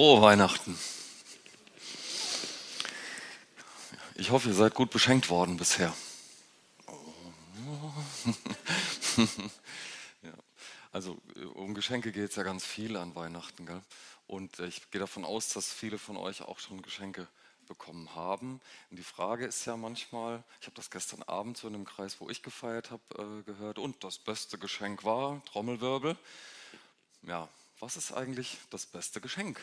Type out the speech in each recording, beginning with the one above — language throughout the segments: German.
Frohe Weihnachten. Ich hoffe, ihr seid gut beschenkt worden bisher. ja. Also um Geschenke geht es ja ganz viel an Weihnachten. Gell? Und ich gehe davon aus, dass viele von euch auch schon Geschenke bekommen haben. Und die Frage ist ja manchmal, ich habe das gestern Abend so in dem Kreis, wo ich gefeiert habe, äh, gehört, und das beste Geschenk war, Trommelwirbel. Ja, was ist eigentlich das beste Geschenk?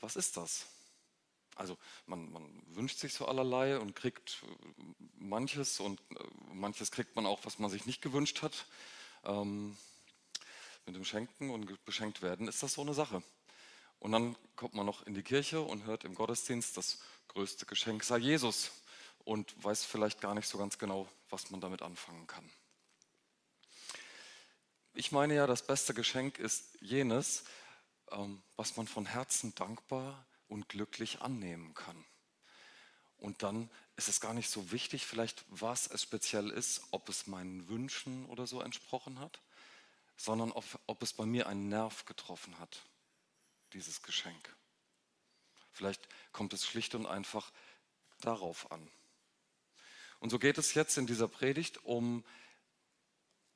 Was ist das? Also man, man, wünscht sich so allerlei und kriegt äh, manches und äh, manches kriegt man auch, was man sich nicht gewünscht hat. Ähm, mit dem Schenken und beschenkt werden ist das so eine Sache. Und dann kommt man noch in die Kirche und hört im Gottesdienst, das größte Geschenk sei Jesus und weiß vielleicht gar nicht so ganz genau, was man damit anfangen kann. Ich meine ja, das beste Geschenk ist jenes, was man von Herzen dankbar und glücklich annehmen kann. Und dann ist es gar nicht so wichtig, vielleicht was es speziell ist, ob es meinen Wünschen oder so entsprochen hat, sondern ob, ob es bei mir einen Nerv getroffen hat dieses Geschenk. Vielleicht kommt es schlicht und einfach darauf an. Und so geht es jetzt in dieser Predigt um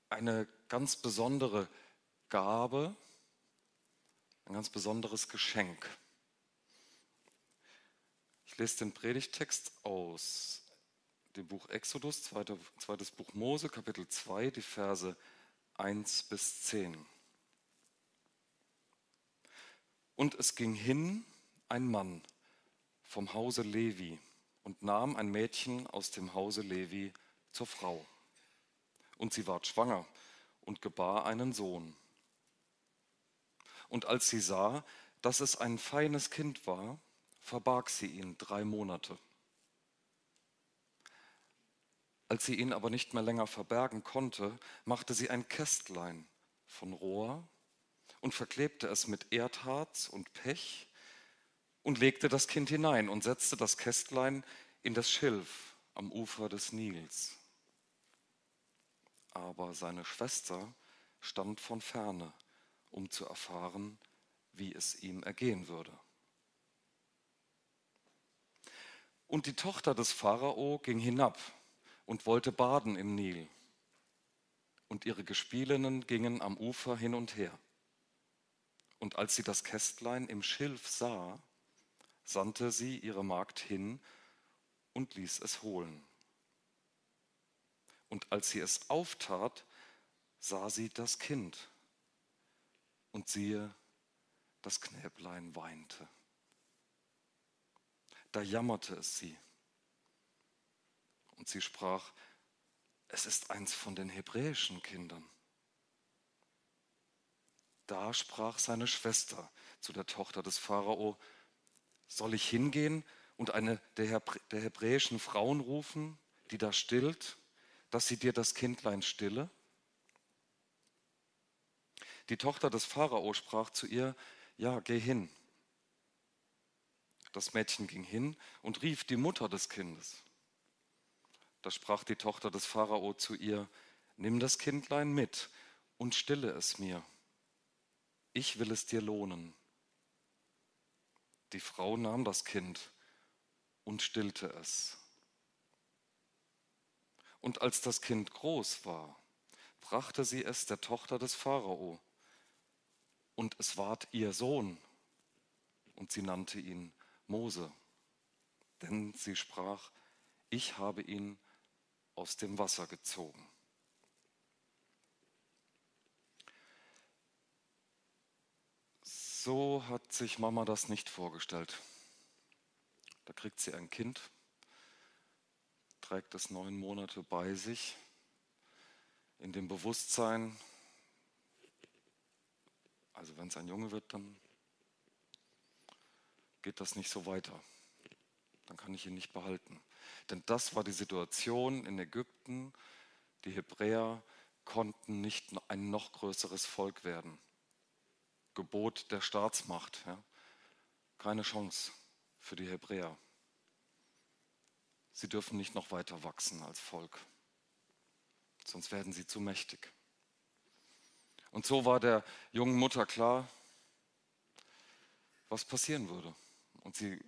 eine ganz besondere Gabe, ein ganz besonderes Geschenk. Ich lese den Predigtext aus dem Buch Exodus, zweites Buch Mose, Kapitel 2, die Verse 1 bis 10. Und es ging hin ein Mann vom Hause Levi und nahm ein Mädchen aus dem Hause Levi zur Frau. Und sie ward schwanger und gebar einen Sohn. Und als sie sah, dass es ein feines Kind war, verbarg sie ihn drei Monate. Als sie ihn aber nicht mehr länger verbergen konnte, machte sie ein Kästlein von Rohr und verklebte es mit Erdharz und Pech und legte das Kind hinein und setzte das Kästlein in das Schilf am Ufer des Nils. Aber seine Schwester stand von ferne, um zu erfahren, wie es ihm ergehen würde. Und die Tochter des Pharao ging hinab und wollte baden im Nil. Und ihre Gespielinnen gingen am Ufer hin und her. Und als sie das Kästlein im Schilf sah, sandte sie ihre Magd hin und ließ es holen. Und als sie es auftat, sah sie das Kind. Und siehe, das Knäblein weinte. Da jammerte es sie. Und sie sprach, es ist eins von den hebräischen Kindern. Da sprach seine Schwester zu der Tochter des Pharao, soll ich hingehen und eine der, der hebräischen Frauen rufen, die da stillt, dass sie dir das Kindlein stille? Die Tochter des Pharao sprach zu ihr, ja, geh hin. Das Mädchen ging hin und rief die Mutter des Kindes. Da sprach die Tochter des Pharao zu ihr, nimm das Kindlein mit und stille es mir ich will es dir lohnen. Die Frau nahm das Kind und stillte es. Und als das Kind groß war, brachte sie es der Tochter des Pharao, und es ward ihr Sohn, und sie nannte ihn Mose, denn sie sprach, ich habe ihn aus dem Wasser gezogen. So hat sich Mama das nicht vorgestellt. Da kriegt sie ein Kind, trägt es neun Monate bei sich, in dem Bewusstsein, also wenn es ein Junge wird, dann geht das nicht so weiter. Dann kann ich ihn nicht behalten. Denn das war die Situation in Ägypten. Die Hebräer konnten nicht ein noch größeres Volk werden. Gebot der Staatsmacht. Ja. Keine Chance für die Hebräer. Sie dürfen nicht noch weiter wachsen als Volk, sonst werden sie zu mächtig. Und so war der jungen Mutter klar, was passieren würde. Und sie,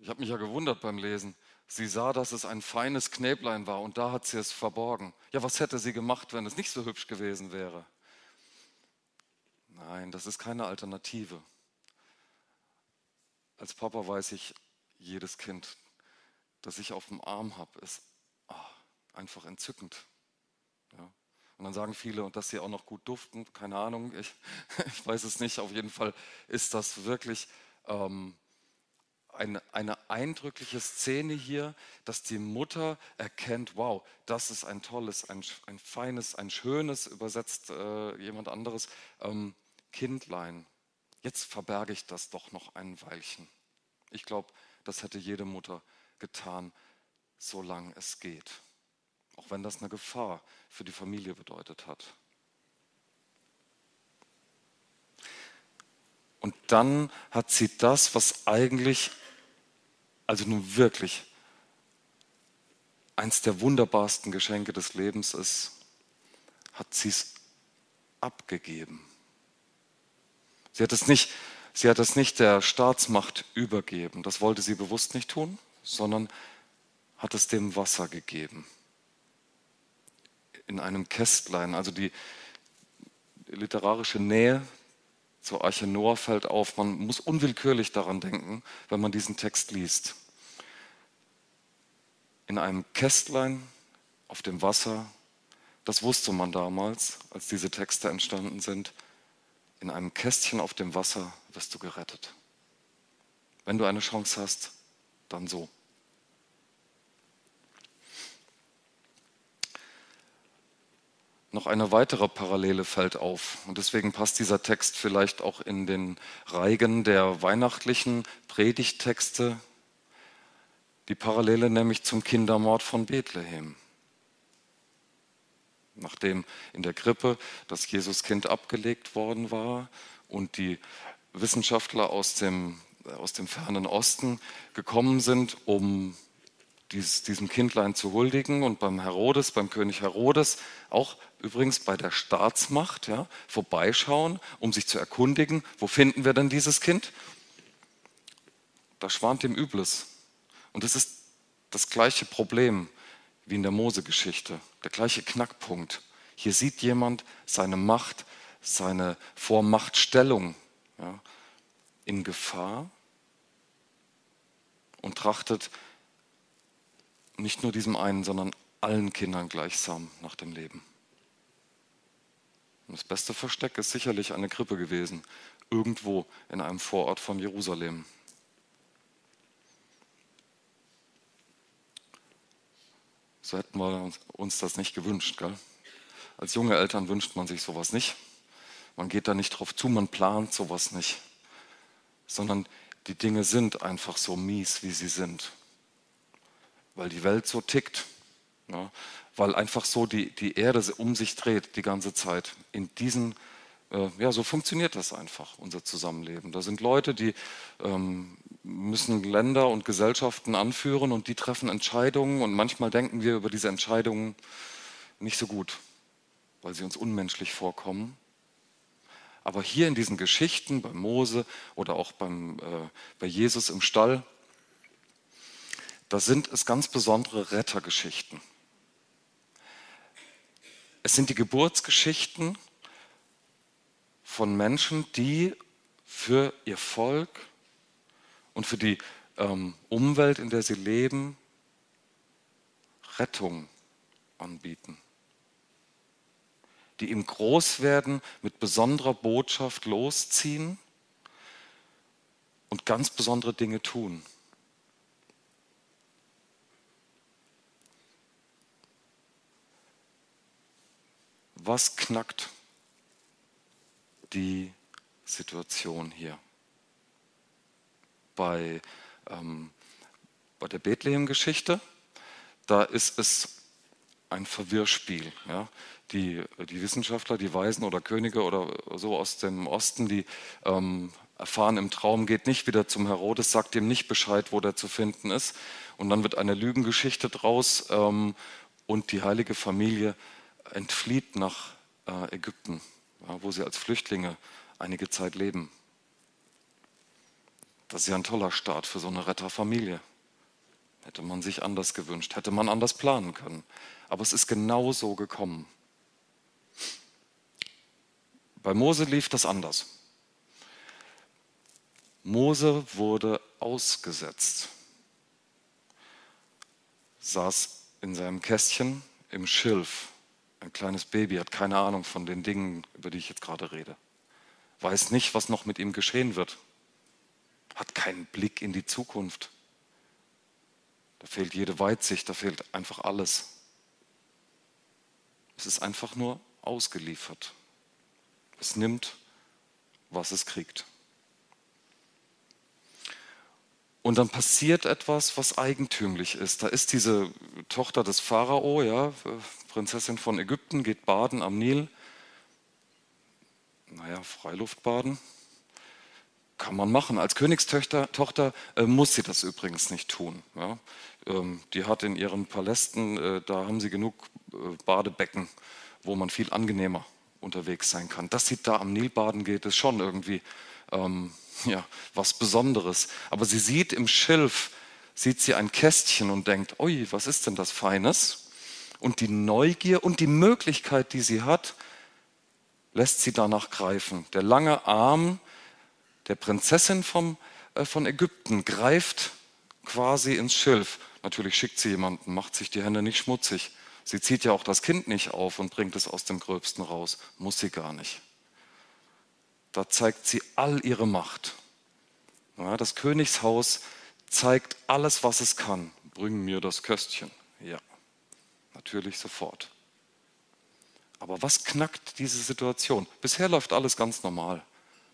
ich habe mich ja gewundert beim Lesen, sie sah, dass es ein feines Knäblein war und da hat sie es verborgen. Ja, was hätte sie gemacht, wenn es nicht so hübsch gewesen wäre? Nein, das ist keine Alternative. Als Papa weiß ich, jedes Kind, das ich auf dem Arm habe, ist oh, einfach entzückend. Ja. Und dann sagen viele, und dass sie auch noch gut duften, keine Ahnung, ich, ich weiß es nicht. Auf jeden Fall ist das wirklich ähm, eine, eine eindrückliche Szene hier, dass die Mutter erkennt, wow, das ist ein tolles, ein, ein feines, ein schönes, übersetzt äh, jemand anderes, ähm, Kindlein. Jetzt verberge ich das doch noch ein Weilchen. Ich glaube, das hätte jede Mutter getan, solange es geht. Auch wenn das eine Gefahr für die Familie bedeutet hat. Und dann hat sie das, was eigentlich, also nun wirklich, eins der wunderbarsten Geschenke des Lebens ist, hat sie es abgegeben. Sie hat es nicht, sie hat es nicht der Staatsmacht übergeben. Das wollte sie bewusst nicht tun, sondern hat es dem Wasser gegeben in einem Kästlein. Also die literarische Nähe zur Arche Noah fällt auf. Man muss unwillkürlich daran denken, wenn man diesen Text liest. In einem Kästlein auf dem Wasser, das wusste man damals, als diese Texte entstanden sind, in einem Kästchen auf dem Wasser wirst du gerettet. Wenn du eine Chance hast, dann so. Noch eine weitere Parallele fällt auf. Und deswegen passt dieser Text vielleicht auch in den Reigen der weihnachtlichen Predigttexte. Die Parallele nämlich zum Kindermord von Bethlehem. Nachdem in der Krippe das Jesuskind abgelegt worden war und die Wissenschaftler aus dem, aus dem fernen Osten gekommen sind, um dies, diesem Kindlein zu huldigen und beim Herodes, beim König Herodes, auch übrigens bei der Staatsmacht, ja, vorbeischauen, um sich zu erkundigen, wo finden wir denn dieses Kind? Da schwant ihm Übles. Und das ist das gleiche Problem wie in der Mose-Geschichte, der gleiche Knackpunkt. Hier sieht jemand seine Macht, seine Vormachtstellung ja, in Gefahr und trachtet nicht nur diesem einen, sondern allen Kindern gleichsam nach dem Leben. Und das beste Versteck ist sicherlich eine Krippe gewesen, irgendwo in einem Vorort von Jerusalem. So hätten wir uns das nicht gewünscht. Gell? Als junge Eltern wünscht man sich sowas nicht. Man geht da nicht drauf zu, man plant sowas nicht. Sondern die Dinge sind einfach so mies, wie sie sind weil die Welt so tickt, ja, weil einfach so die, die Erde um sich dreht die ganze Zeit. In diesen, äh, ja, so funktioniert das einfach, unser Zusammenleben. Da sind Leute, die ähm, müssen Länder und Gesellschaften anführen und die treffen Entscheidungen und manchmal denken wir über diese Entscheidungen nicht so gut, weil sie uns unmenschlich vorkommen. Aber hier in diesen Geschichten bei Mose oder auch beim, äh, bei Jesus im Stall, da sind es ganz besondere Rettergeschichten. Es sind die Geburtsgeschichten von Menschen, die für ihr Volk und für die ähm, Umwelt, in der sie leben, Rettung anbieten. Die im Großwerden mit besonderer Botschaft losziehen und ganz besondere Dinge tun. Was knackt die Situation hier? Bei, ähm, bei der Bethlehem-Geschichte, da ist es ein Verwirrspiel. Ja? Die, die Wissenschaftler, die Weisen oder Könige oder so aus dem Osten, die ähm, erfahren im Traum, geht nicht wieder zum Herodes, sagt ihm nicht Bescheid, wo der zu finden ist. Und dann wird eine Lügengeschichte draus ähm, und die heilige Familie entflieht nach äh, Ägypten, wo sie als Flüchtlinge einige Zeit leben. Das ist ja ein toller Start für so eine Retterfamilie. Hätte man sich anders gewünscht, hätte man anders planen können. Aber es ist genau so gekommen. Bei Mose lief das anders. Mose wurde ausgesetzt, saß in seinem Kästchen im Schilf. Ein kleines Baby hat keine Ahnung von den Dingen, über die ich jetzt gerade rede. Weiß nicht, was noch mit ihm geschehen wird. Hat keinen Blick in die Zukunft. Da fehlt jede Weitsicht, da fehlt einfach alles. Es ist einfach nur ausgeliefert. Es nimmt, was es kriegt. Und dann passiert etwas, was eigentümlich ist. Da ist diese Tochter des Pharao, ja, Prinzessin von Ägypten, geht baden am Nil. Naja, Freiluftbaden. Kann man machen. Als Königstochter Tochter, äh, muss sie das übrigens nicht tun. Ja. Ähm, die hat in ihren Palästen, äh, da haben sie genug äh, Badebecken, wo man viel angenehmer unterwegs sein kann. Dass sie da am Nil baden geht, ist schon irgendwie ähm, ja, was Besonderes. Aber sie sieht im Schilf, sieht sie ein Kästchen und denkt, ui, was ist denn das Feines? Und die Neugier und die Möglichkeit, die sie hat, lässt sie danach greifen. Der lange Arm der Prinzessin vom, äh, von Ägypten greift quasi ins Schilf. Natürlich schickt sie jemanden, macht sich die Hände nicht schmutzig. Sie zieht ja auch das Kind nicht auf und bringt es aus dem Gröbsten raus. Muss sie gar nicht. Da zeigt sie all ihre Macht. Ja, das Königshaus zeigt alles, was es kann. Bring mir das Köstchen. Ja, natürlich sofort. Aber was knackt diese Situation? Bisher läuft alles ganz normal.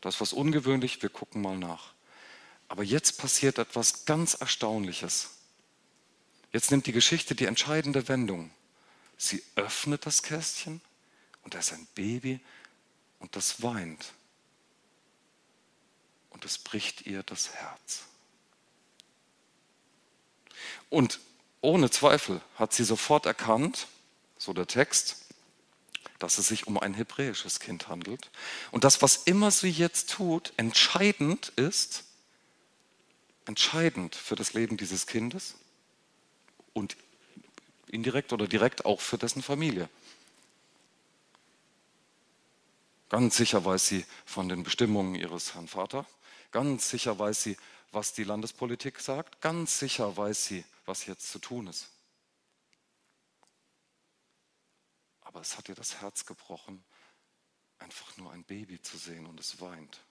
Das ist was ungewöhnlich, wir gucken mal nach. Aber jetzt passiert etwas ganz Erstaunliches. Jetzt nimmt die Geschichte die entscheidende Wendung. Sie öffnet das Kästchen und da ist ein Baby und das weint. Und es bricht ihr das Herz. Und ohne Zweifel hat sie sofort erkannt, so der Text, dass es sich um ein hebräisches Kind handelt. Und das, was immer sie jetzt tut, entscheidend ist, entscheidend für das Leben dieses Kindes und indirekt oder direkt auch für dessen Familie. Ganz sicher weiß sie von den Bestimmungen ihres Herrn Vater. Ganz sicher weiß sie, was die Landespolitik sagt. Ganz sicher weiß sie, was jetzt zu tun ist. Aber es hat ihr das Herz gebrochen, einfach nur ein Baby zu sehen und es weint.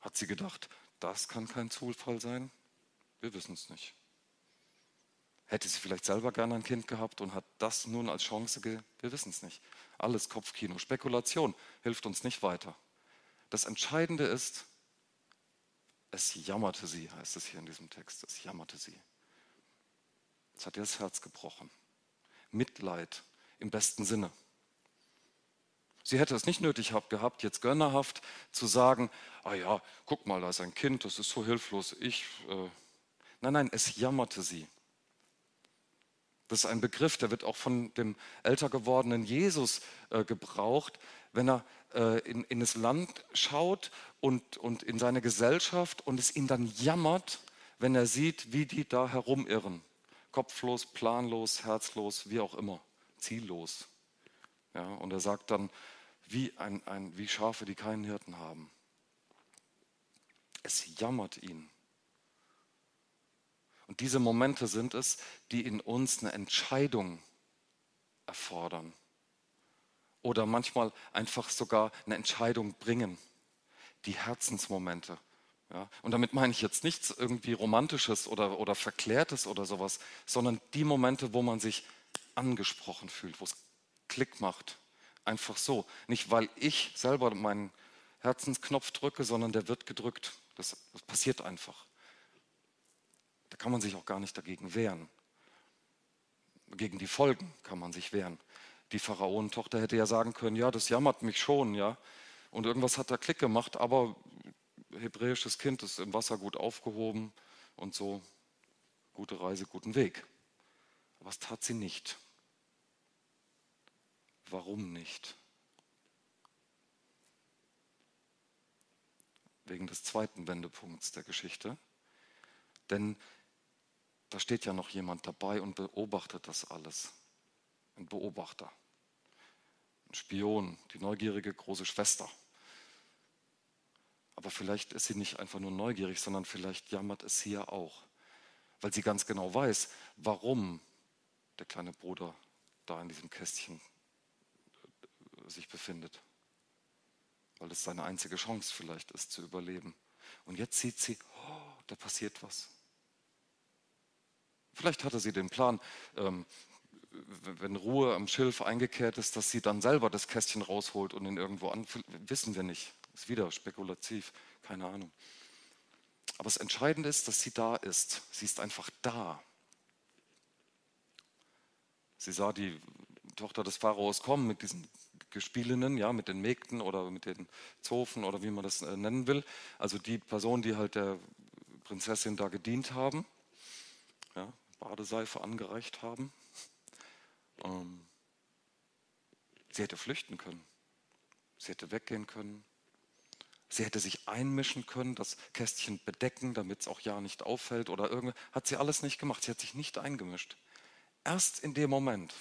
Hat sie gedacht, das kann kein Zufall sein? Wir wissen es nicht. Hätte sie vielleicht selber gerne ein Kind gehabt und hat das nun als Chance ge Wir wissen es nicht. Alles Kopfkino. Spekulation hilft uns nicht weiter. Das Entscheidende ist, es jammerte sie, heißt es hier in diesem Text. Es jammerte sie. Es hat ihr das Herz gebrochen. Mitleid im besten Sinne. Sie hätte es nicht nötig gehabt, jetzt gönnerhaft zu sagen, ah ja, guck mal, da ist ein Kind, das ist so hilflos, ich äh, Nein, nein, es jammerte sie. Das ist ein Begriff, der wird auch von dem älter gewordenen Jesus äh, gebraucht, wenn er äh, in, in das Land schaut und, und in seine Gesellschaft und es ihn dann jammert, wenn er sieht, wie die da herumirren. Kopflos, planlos, herzlos, wie auch immer, ziellos. Ja, und er sagt dann, wie, ein, ein, wie Schafe, die keinen Hirten haben. Es jammert ihn. Und diese Momente sind es, die in uns eine Entscheidung erfordern. Oder manchmal einfach sogar eine Entscheidung bringen. Die Herzensmomente. Ja, und damit meine ich jetzt nichts irgendwie Romantisches oder, oder Verklärtes oder sowas, sondern die Momente, wo man sich angesprochen fühlt, wo es Klick macht. Einfach so. Nicht, weil ich selber meinen Herzensknopf drücke, sondern der wird gedrückt. Das, das passiert einfach. Kann man sich auch gar nicht dagegen wehren. Gegen die Folgen kann man sich wehren. Die Pharaonentochter hätte ja sagen können, ja, das jammert mich schon, ja. Und irgendwas hat da Klick gemacht, aber hebräisches Kind ist im Wasser gut aufgehoben und so, gute Reise, guten Weg. Das tat sie nicht. Warum nicht? wegen des zweiten Wendepunkts der Geschichte. Denn da steht ja noch jemand dabei und beobachtet das alles. Ein Beobachter, ein Spion, die neugierige große Schwester. Aber vielleicht ist sie nicht einfach nur neugierig, sondern vielleicht jammert es sie ja auch, weil sie ganz genau weiß, warum der kleine Bruder da in diesem Kästchen äh, sich befindet. Weil es seine einzige Chance vielleicht ist zu überleben. Und jetzt sieht sie, oh, da passiert was. Vielleicht hatte sie den Plan, ähm, wenn Ruhe am Schilf eingekehrt ist, dass sie dann selber das Kästchen rausholt und ihn irgendwo an. Wissen wir nicht. Ist wieder spekulativ, keine Ahnung. Aber das Entscheidende ist, dass sie da ist. Sie ist einfach da. Sie sah die Tochter des Pharaos kommen mit diesen Gespielinnen, ja, mit den Mägden oder mit den Zofen oder wie man das äh, nennen will. Also die Personen, die halt der Prinzessin da gedient haben, Badeseife angereicht haben. Ähm, sie hätte flüchten können. Sie hätte weggehen können. Sie hätte sich einmischen können, das Kästchen bedecken, damit es auch ja nicht auffällt oder irgendwie. Hat sie alles nicht gemacht. Sie hat sich nicht eingemischt. Erst in dem Moment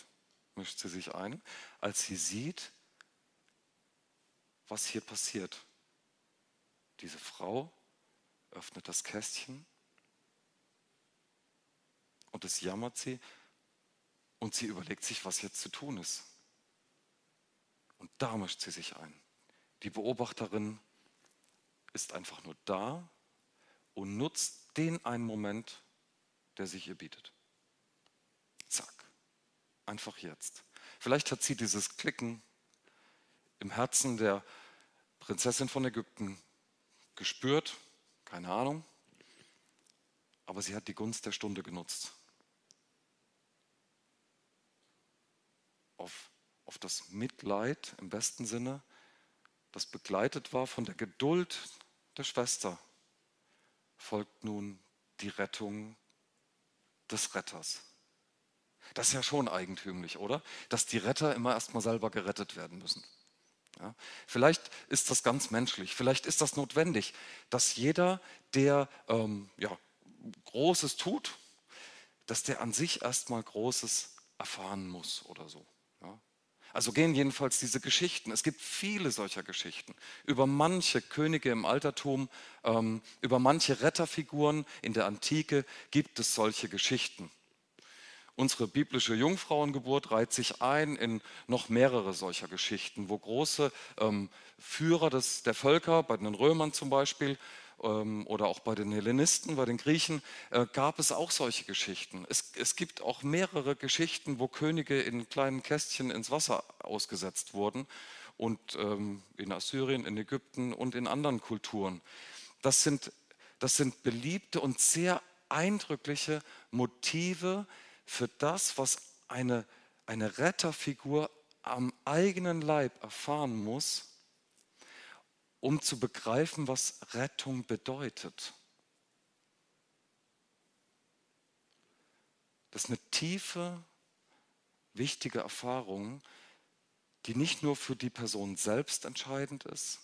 mischt sie sich ein, als sie sieht, was hier passiert. Diese Frau öffnet das Kästchen und jammert sie und sie überlegt sich, was jetzt zu tun ist. Und da mischt sie sich ein. Die Beobachterin ist einfach nur da und nutzt den einen Moment, der sich ihr bietet. Zack. Einfach jetzt. Vielleicht hat sie dieses Klicken im Herzen der Prinzessin von Ägypten gespürt, keine Ahnung, aber sie hat die Gunst der Stunde genutzt. Auf, auf das Mitleid im besten Sinne, das begleitet war von der Geduld der Schwester, folgt nun die Rettung des Retters. Das ist ja schon eigentümlich, oder? Dass die Retter immer erstmal selber gerettet werden müssen. Ja? Vielleicht ist das ganz menschlich, vielleicht ist das notwendig, dass jeder, der ähm, ja, Großes tut, dass der an sich erstmal Großes erfahren muss oder so. Also gehen jedenfalls diese Geschichten. Es gibt viele solcher Geschichten über manche Könige im Altertum, ähm, über manche Retterfiguren in der Antike gibt es solche Geschichten. Unsere biblische Jungfrauengeburt reiht sich ein in noch mehrere solcher Geschichten, wo große ähm, Führer des, der Völker, bei den Römern zum Beispiel, oder auch bei den Hellenisten, bei den Griechen, äh, gab es auch solche Geschichten. Es, es gibt auch mehrere Geschichten, wo Könige in kleinen Kästchen ins Wasser ausgesetzt wurden und ähm, in Assyrien, in Ägypten und in anderen Kulturen. Das sind, das sind beliebte und sehr eindrückliche Motive für das, was eine, eine Retterfigur am eigenen Leib erfahren muss, um zu begreifen, was Rettung bedeutet. Das ist eine tiefe, wichtige Erfahrung, die nicht nur für die Person selbst entscheidend ist,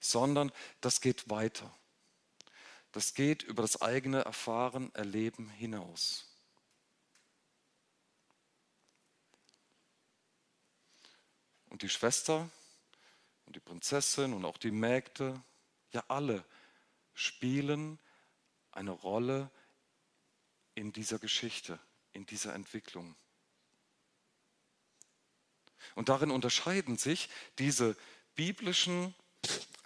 sondern das geht weiter. Das geht über das eigene Erfahren, Erleben hinaus. Und die Schwester und die Prinzessin und auch die Mägde, ja alle spielen eine Rolle in dieser Geschichte, in dieser Entwicklung. Und darin unterscheiden sich diese biblischen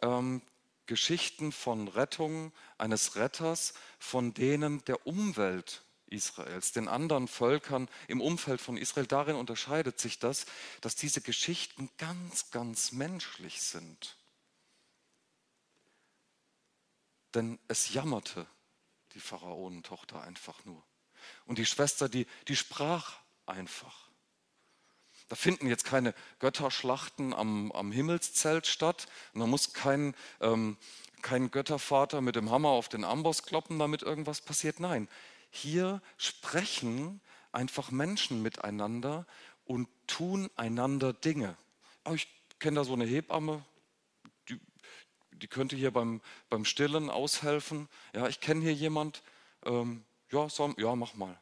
ähm, Geschichten von Rettung eines Retters von denen der Umwelt Israels, den anderen Völkern im Umfeld von Israel. Darin unterscheidet sich das, dass diese Geschichten ganz, ganz menschlich sind. Denn es jammerte die Pharaonentochter einfach nur. Und die Schwester, die, die sprach einfach. Da finden jetzt keine Götterschlachten am, am Himmelszelt statt. Und da muss kein, ähm, kein Göttervater mit dem Hammer auf den Amboss kloppen, damit irgendwas passiert. Nein, hier sprechen einfach Menschen miteinander und tun einander Dinge. Oh, ich kenne da so eine Hebamme, die, die könnte hier beim, beim Stillen aushelfen. Ja, ich kenne hier jemand. Ähm, ja, so, ja, mach mal.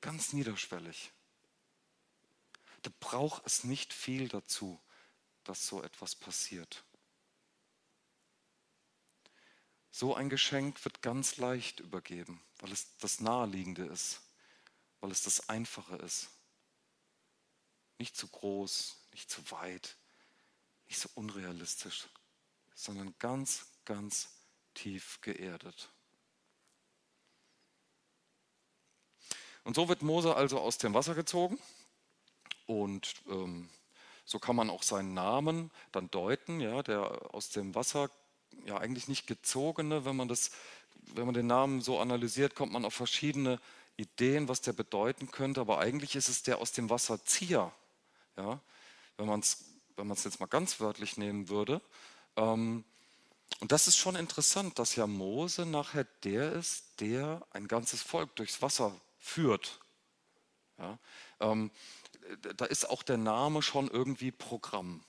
Ganz niederschwellig. Da braucht es nicht viel dazu, dass so etwas passiert. So ein Geschenk wird ganz leicht übergeben, weil es das Naheliegende ist, weil es das Einfache ist. Nicht zu groß, nicht zu weit, nicht so unrealistisch, sondern ganz, ganz tief geerdet. Und so wird Mose also aus dem Wasser gezogen und ähm, so kann man auch seinen Namen dann deuten, ja, der aus dem Wasser ja eigentlich nicht gezogene, wenn man das, wenn man den Namen so analysiert, kommt man auf verschiedene Ideen, was der bedeuten könnte, aber eigentlich ist es der aus dem Wasser Zieher, ja, wenn man es wenn man es jetzt mal ganz wörtlich nehmen würde. Ähm, und das ist schon interessant, dass ja Mose nachher der ist, der ein ganzes Volk durchs Wasser führt. Ja, ähm, da ist auch der Name schon irgendwie Programm.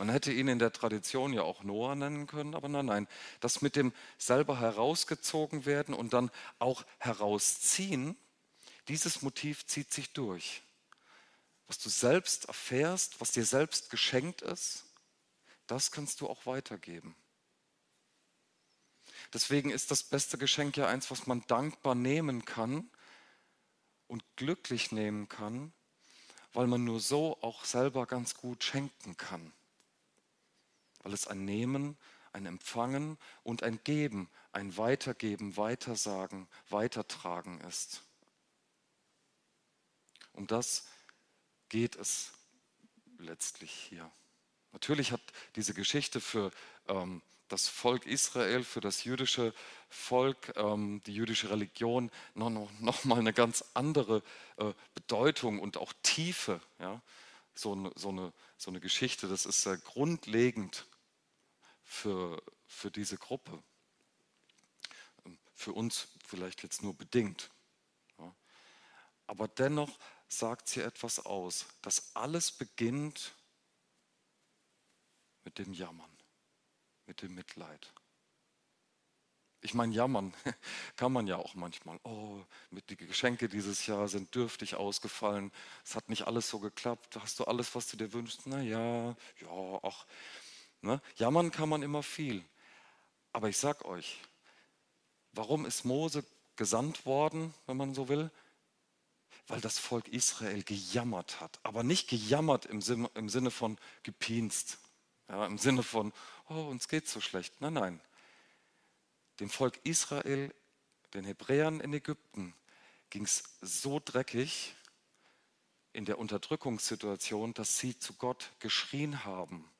Man hätte ihn in der Tradition ja auch Noah nennen können, aber nein, nein. Das mit dem selber herausgezogen werden und dann auch herausziehen, dieses Motiv zieht sich durch. Was du selbst erfährst, was dir selbst geschenkt ist, das kannst du auch weitergeben. Deswegen ist das beste Geschenk ja eins, was man dankbar nehmen kann und glücklich nehmen kann, weil man nur so auch selber ganz gut schenken kann. Weil es ein Nehmen, ein Empfangen und ein Geben, ein Weitergeben, Weitersagen, Weitertragen ist. Um das geht es letztlich hier. Natürlich hat diese Geschichte für ähm, das Volk Israel, für das jüdische Volk, ähm, die jüdische Religion noch, noch, noch mal eine ganz andere äh, Bedeutung und auch Tiefe. Ja? So, eine, so, eine, so eine Geschichte, das ist sehr grundlegend für, für diese Gruppe. Ähm, für uns vielleicht jetzt nur bedingt. Aber dennoch sagt sie etwas aus. Das alles beginnt mit dem Jammern mit dem Mitleid. Ich meine, jammern kann man ja auch manchmal. Oh, die Geschenke dieses Jahr sind dürftig ausgefallen. Es hat nicht alles so geklappt. Hast du alles, was du dir wünschst? Na ja, ja, ach. Ne? Jammern kann man immer viel. Aber ich sag euch, warum ist Mose gesandt worden, wenn man so will? Weil das Volk Israel gejammert hat. Aber nicht gejammert im Sinne, im Sinne von gepinst. Ja, Im Sinne von, oh, uns geht so schlecht. Nein, nein. Dem Volk Israel, den Hebräern in Ägypten, ging es so dreckig in der Unterdrückungssituation, dass sie zu Gott geschrien haben.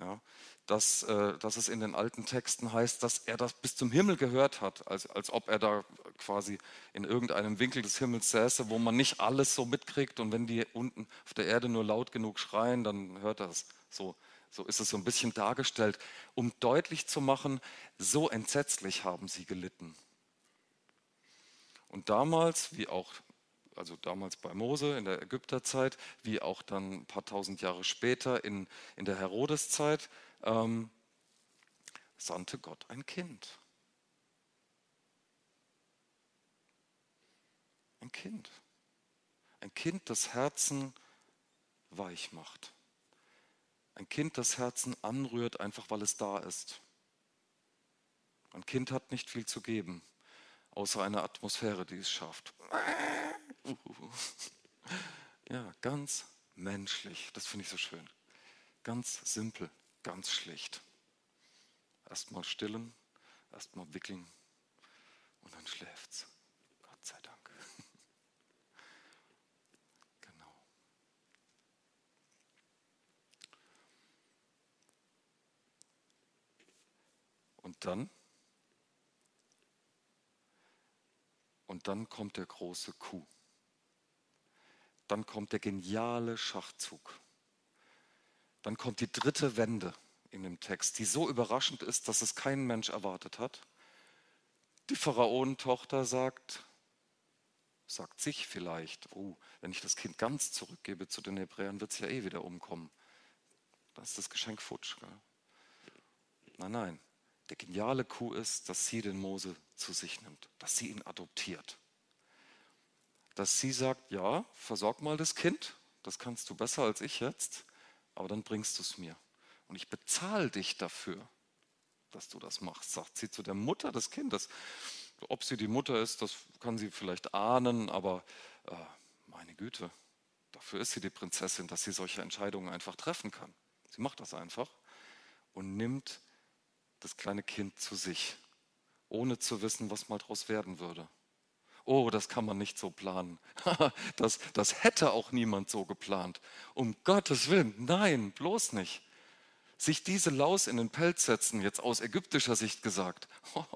Ja, dass, äh, dass es in den alten Texten heißt, dass er das bis zum Himmel gehört hat, als, als ob er da quasi in irgendeinem Winkel des Himmels säße, wo man nicht alles so mitkriegt und wenn die unten auf der Erde nur laut genug schreien, dann hört er es. So, so ist es so ein bisschen dargestellt, um deutlich zu machen, so entsetzlich haben sie gelitten. Und damals, wie auch, also damals bei Mose in der Ägypterzeit, wie auch dann ein paar tausend Jahre später in, in der Herodeszeit, ähm, sandte Gott ein Kind. Ein Kind. Ein Kind, das Herzen weich macht. Ein Kind, das Herzen anrührt, einfach weil es da ist. Ein Kind hat nicht viel zu geben, außer eine Atmosphäre, die es schafft. Ja, ganz menschlich. Das finde ich so schön. Ganz simpel, ganz schlicht. Erstmal stillen, erstmal wickeln und dann schläft's. Gott sei Dank. Und dann? Und dann kommt der große Coup. Dann kommt der geniale Schachzug. Dann kommt die dritte Wende in dem Text, die so überraschend ist, dass es kein Mensch erwartet hat. Die Pharaonentochter sagt, sagt sich vielleicht, oh, wenn ich das Kind ganz zurückgebe zu den Hebräern, wird es ja eh wieder umkommen. dann ist das Geschenk futsch. Gell? Nein, nein. Der geniale Coup ist, dass sie den Mose zu sich nimmt, dass sie ihn adoptiert. Dass sie sagt, ja, versorg mal das Kind, das kannst du besser als ich jetzt, aber dann bringst du es mir. Und ich bezahle dich dafür, dass du das machst, sagt sie zu der Mutter des Kindes. Ob sie die Mutter ist, das kann sie vielleicht ahnen, aber äh, meine Güte, dafür ist sie die Prinzessin, dass sie solche Entscheidungen einfach treffen kann. Sie macht das einfach und nimmt das kleine Kind zu sich, ohne zu wissen, was mal daraus werden würde. Oh, das kann man nicht so planen. das, das hätte auch niemand so geplant. Um Gottes Willen, nein, bloß nicht sich diese Laus in den Pelz setzen, jetzt aus ägyptischer Sicht gesagt,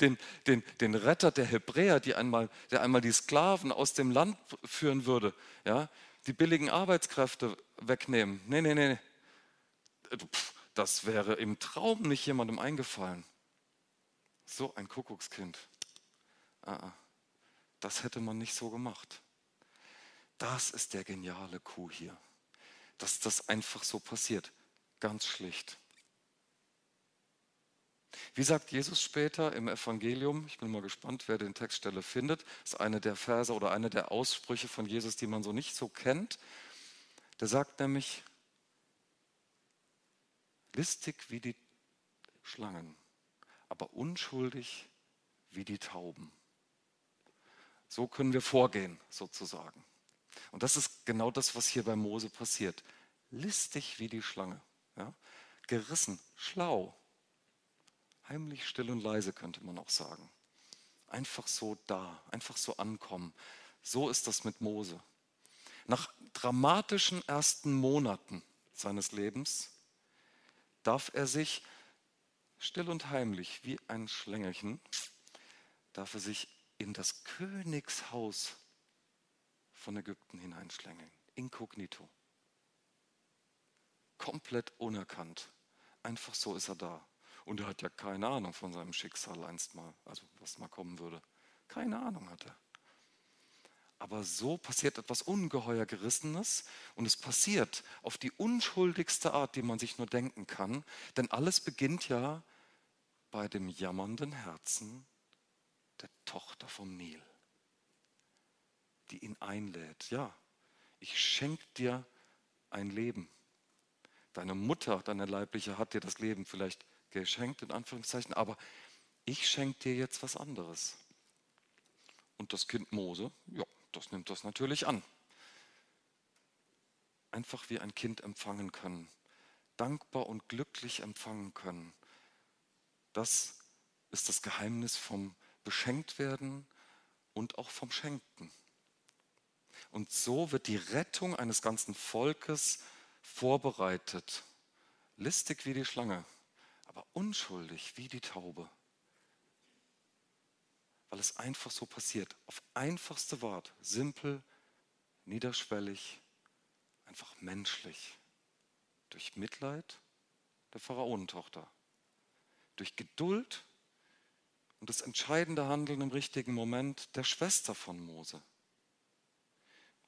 den, den, den Retter der Hebräer, die einmal, der einmal die Sklaven aus dem Land führen würde, ja, die billigen Arbeitskräfte wegnehmen. Nee, nee, nee. Das wäre im Traum nicht jemandem eingefallen. So ein Kuckuckskind. Ah, ah. Das hätte man nicht so gemacht. Das ist der geniale Kuh hier. Dass das einfach so passiert. Ganz schlicht. Wie sagt Jesus später im Evangelium? Ich bin mal gespannt, wer den Textstelle findet. Ist eine der Verse oder eine der Aussprüche von Jesus, die man so nicht so kennt. Der sagt nämlich, listig wie die Schlangen, aber unschuldig wie die Tauben. So können wir vorgehen, sozusagen. Und das ist genau das, was hier bei Mose passiert. Listig wie die Schlange. Ja? Gerissen, schlau, heimlich, still und leise könnte man auch sagen. Einfach so da, einfach so ankommen. So ist das mit Mose. Nach dramatischen ersten Monaten seines Lebens darf er sich still und heimlich wie ein Schlängelchen, darf er sich in das Königshaus von Ägypten hineinschlängeln, inkognito komplett unerkannt. Einfach so ist er da. Und er hat ja keine Ahnung von seinem Schicksal einst mal, also was mal kommen würde. Keine Ahnung hat er. Aber so passiert etwas ungeheuer Gerissenes und es passiert auf die unschuldigste Art, die man sich nur denken kann. Denn alles beginnt ja bei dem jammernden Herzen der Tochter vom Nil, die ihn einlädt. Ja, ich schenke dir ein Leben. Deine Mutter, deine leibliche, hat dir das Leben vielleicht geschenkt, in Anführungszeichen, aber ich schenke dir jetzt was anderes. Und das Kind Mose, ja, das nimmt das natürlich an. Einfach wie ein Kind empfangen können, dankbar und glücklich empfangen können. Das ist das Geheimnis vom Beschenktwerden und auch vom Schenken. Und so wird die Rettung eines ganzen Volkes vorbereitet, listig wie die Schlange, aber unschuldig wie die Taube. Weil es einfach so passiert, auf einfachste Wort, simpel, niederschwellig, einfach menschlich, durch Mitleid der Pharaonentochter, durch Geduld und das entscheidende Handeln im richtigen Moment der Schwester von Mose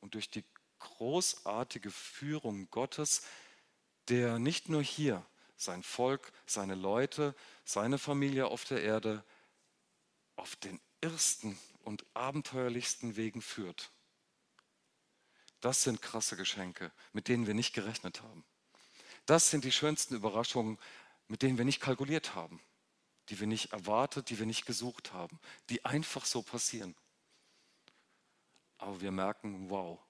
und durch die großartige Führung Gottes, der nicht nur hier sein Volk, seine Leute, seine Familie auf der Erde auf den ersten und abenteuerlichsten Wegen führt. Das sind krasse Geschenke, mit denen wir nicht gerechnet haben. Das sind die schönsten Überraschungen, mit denen wir nicht kalkuliert haben, die wir nicht erwartet, die wir nicht gesucht haben, die einfach so passieren. Aber wir merken, wow,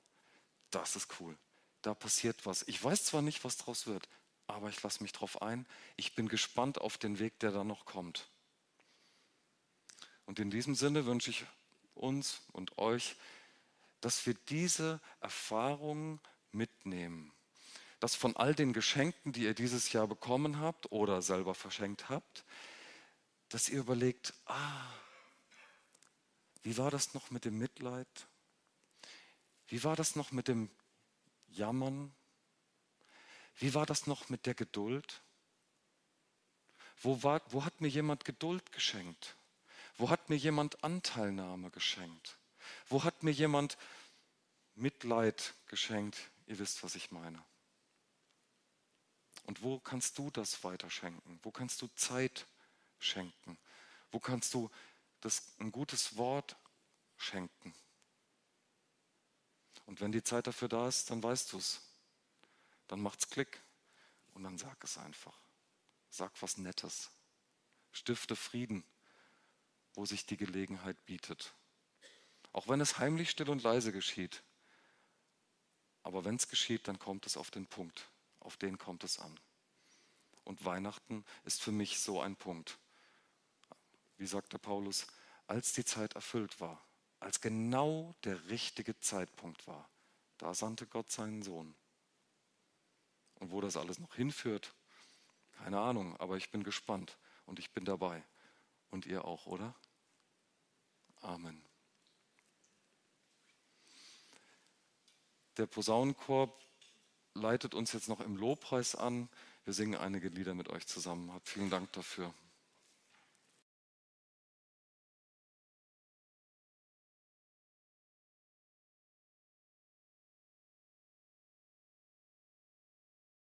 das ist cool. Da passiert was. Ich weiß zwar nicht, was daraus wird, aber ich lasse mich darauf ein. Ich bin gespannt auf den Weg, der da noch kommt. Und in diesem Sinne wünsche ich uns und euch, dass wir diese Erfahrungen mitnehmen. Dass von all den Geschenken, die ihr dieses Jahr bekommen habt oder selber verschenkt habt, dass ihr überlegt, ah, wie war das noch mit dem Mitleid? Wie war das noch mit dem Jammern? Wie war das noch mit der Geduld? Wo, war, wo hat mir jemand Geduld geschenkt? Wo hat mir jemand Anteilnahme geschenkt? Wo hat mir jemand Mitleid geschenkt? Ihr wisst, was ich meine. Und wo kannst du das weiterschenken? Wo kannst du Zeit schenken? Wo kannst du das, ein gutes Wort schenken? Und wenn die Zeit dafür da ist, dann weißt du es. Dann macht's Klick und dann sag es einfach. Sag was Nettes. Stifte Frieden, wo sich die Gelegenheit bietet. Auch wenn es heimlich still und leise geschieht. Aber wenn es geschieht, dann kommt es auf den Punkt. Auf den kommt es an. Und Weihnachten ist für mich so ein Punkt. Wie sagte Paulus, als die Zeit erfüllt war, als genau der richtige Zeitpunkt war, da sandte Gott seinen Sohn. Und wo das alles noch hinführt, keine Ahnung, aber ich bin gespannt und ich bin dabei. Und ihr auch, oder? Amen. Der Posaunenchor leitet uns jetzt noch im Lobpreis an. Wir singen einige Lieder mit euch zusammen. Habt vielen Dank dafür.